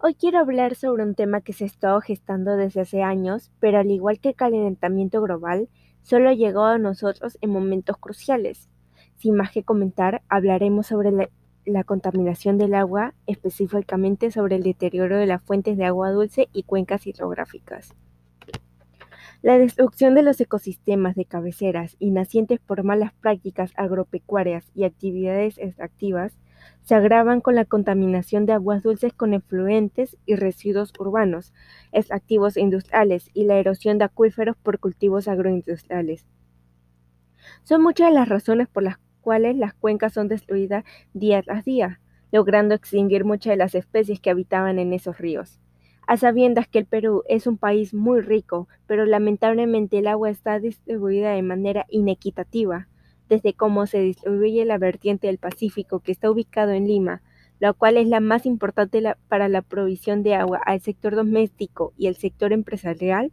Hoy quiero hablar sobre un tema que se ha estado gestando desde hace años, pero al igual que el calentamiento global, solo llegó a nosotros en momentos cruciales. Sin más que comentar, hablaremos sobre la, la, contaminación del agua, específicamente sobre el deterioro de las fuentes de agua dulce y cuencas hidrográficas. La destrucción de los ecosistemas de cabeceras y nacientes por malas prácticas agropecuarias y actividades extractivas se agravan con la contaminación de aguas dulces con efluentes y residuos urbanos, extractivos industriales y la erosión de acuíferos por cultivos agroindustriales. Son muchas las razones por las cuales las cuencas son destruidas día tras día, logrando extinguir muchas de las especies que habitaban en esos ríos. A sabiendas que el Perú es un país muy rico, pero lamentablemente el agua está distribuida de manera inequitativa, desde cómo se distribuye la vertiente del Pacífico que está ubicado en Lima, la cual es la más importante para la provisión de agua al sector doméstico y el sector empresarial,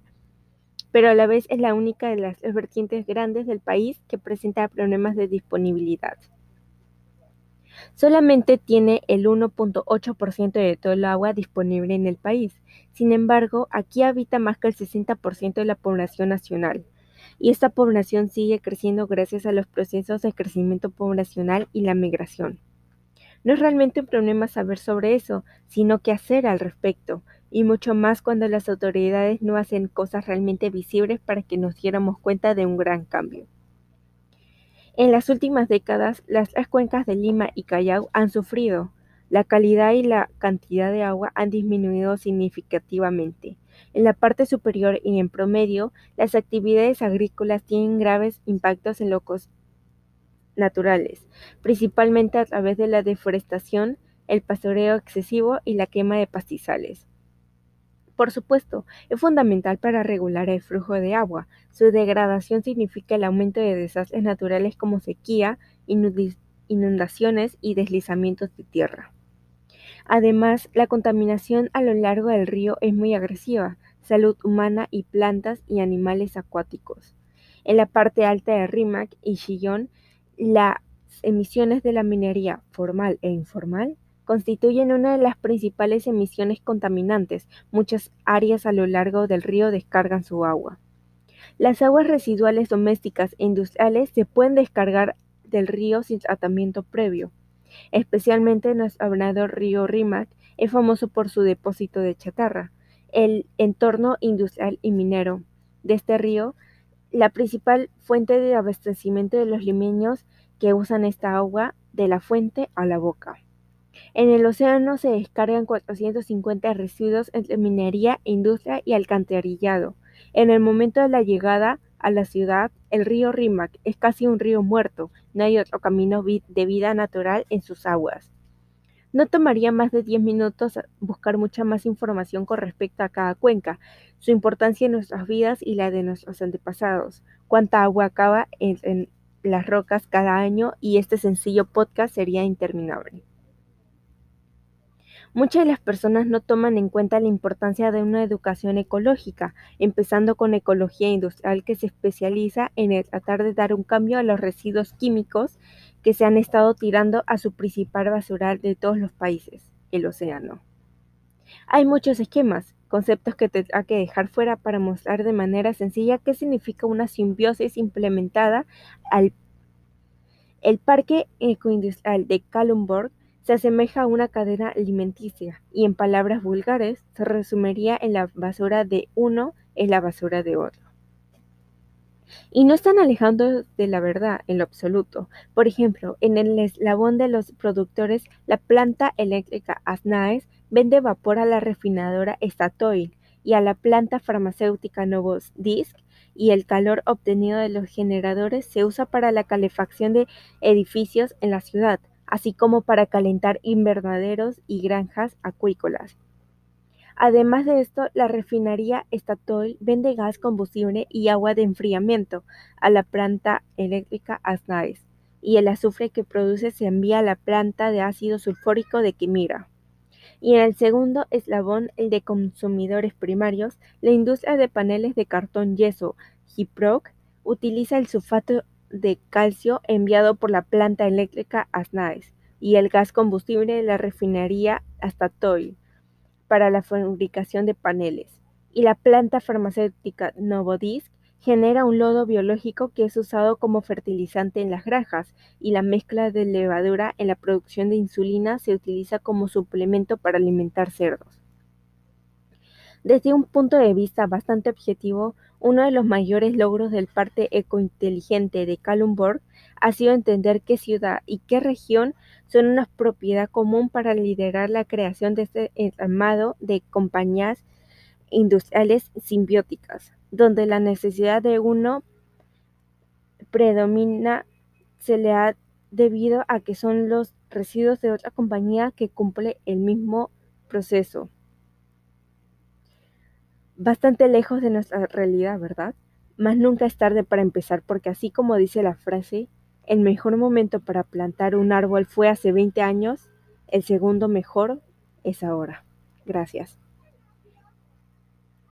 pero a la vez es la única de las vertientes grandes del país que presenta problemas de disponibilidad. Solamente tiene el 1.8% de todo el agua disponible en el país. Sin embargo, aquí habita más que el 60% de la población nacional y esta población sigue creciendo gracias a los procesos de crecimiento poblacional y la migración. No es realmente un problema saber sobre eso, sino qué hacer al respecto, y mucho más cuando las autoridades no hacen cosas realmente visibles para que nos diéramos cuenta de un gran cambio. En las últimas décadas, las cuencas de Lima y Callao han sufrido. La calidad y la cantidad de agua han disminuido significativamente. En la parte superior y en promedio, las actividades agrícolas tienen graves impactos en locos naturales, principalmente a través de la deforestación, el pastoreo excesivo y la quema de pastizales. Por supuesto, es fundamental para regular el flujo de agua. Su degradación significa el aumento de desastres naturales como sequía, inundaciones y deslizamientos de tierra. Además, la contaminación a lo largo del río es muy agresiva, salud humana y plantas y animales acuáticos. En la parte alta de Rímac y Chillón, las emisiones de la minería formal e informal constituyen una de las principales emisiones contaminantes. Muchas áreas a lo largo del río descargan su agua. Las aguas residuales domésticas e industriales se pueden descargar del río sin tratamiento previo. Especialmente nuestro abonado río Rímac es famoso por su depósito de chatarra. El entorno industrial y minero de este río, la principal fuente de abastecimiento de los limeños que usan esta agua de la fuente a la boca. En el océano se descargan 450 residuos entre minería, industria y alcantarillado. En el momento de la llegada a la ciudad, el río Rímac es casi un río muerto, no hay otro camino de vida natural en sus aguas. No tomaría más de 10 minutos buscar mucha más información con respecto a cada cuenca, su importancia en nuestras vidas y la de nuestros antepasados, cuánta agua acaba en, en las rocas cada año y este sencillo podcast sería interminable. Muchas de las personas no toman en cuenta la importancia de una educación ecológica, empezando con ecología industrial que se especializa en el tratar de dar un cambio a los residuos químicos que se han estado tirando a su principal basural de todos los países, el océano. Hay muchos esquemas, conceptos que tendrá que dejar fuera para mostrar de manera sencilla qué significa una simbiosis implementada al el Parque Ecoindustrial de Kalundborg se asemeja a una cadena alimenticia y en palabras vulgares se resumiría en la basura de uno es la basura de otro. Y no están alejando de la verdad en lo absoluto. Por ejemplo, en el eslabón de los productores, la planta eléctrica Asnaes vende vapor a la refinadora Statoil y a la planta farmacéutica Novostisk y el calor obtenido de los generadores se usa para la calefacción de edificios en la ciudad así como para calentar invernaderos y granjas acuícolas. Además de esto, la refinería Statoil vende gas combustible y agua de enfriamiento a la planta eléctrica Asnaes, y el azufre que produce se envía a la planta de ácido sulfúrico de Quimira. Y en el segundo eslabón, el de consumidores primarios, la industria de paneles de cartón yeso, Hiproc, utiliza el sulfato de calcio enviado por la planta eléctrica Asnaes y el gas combustible de la refinería Statoil para la fabricación de paneles, y la planta farmacéutica Novodisc genera un lodo biológico que es usado como fertilizante en las granjas y la mezcla de levadura en la producción de insulina se utiliza como suplemento para alimentar cerdos. Desde un punto de vista bastante objetivo, uno de los mayores logros del parte ecointeligente de Kalundborg ha sido entender qué ciudad y qué región son una propiedad común para liderar la creación de este entramado de compañías industriales simbióticas, donde la necesidad de uno predomina se le ha debido a que son los residuos de otra compañía que cumple el mismo proceso. Bastante lejos de nuestra realidad, ¿verdad? Mas nunca es tarde para empezar, porque así como dice la frase, el mejor momento para plantar un árbol fue hace 20 años, el segundo mejor es ahora. Gracias.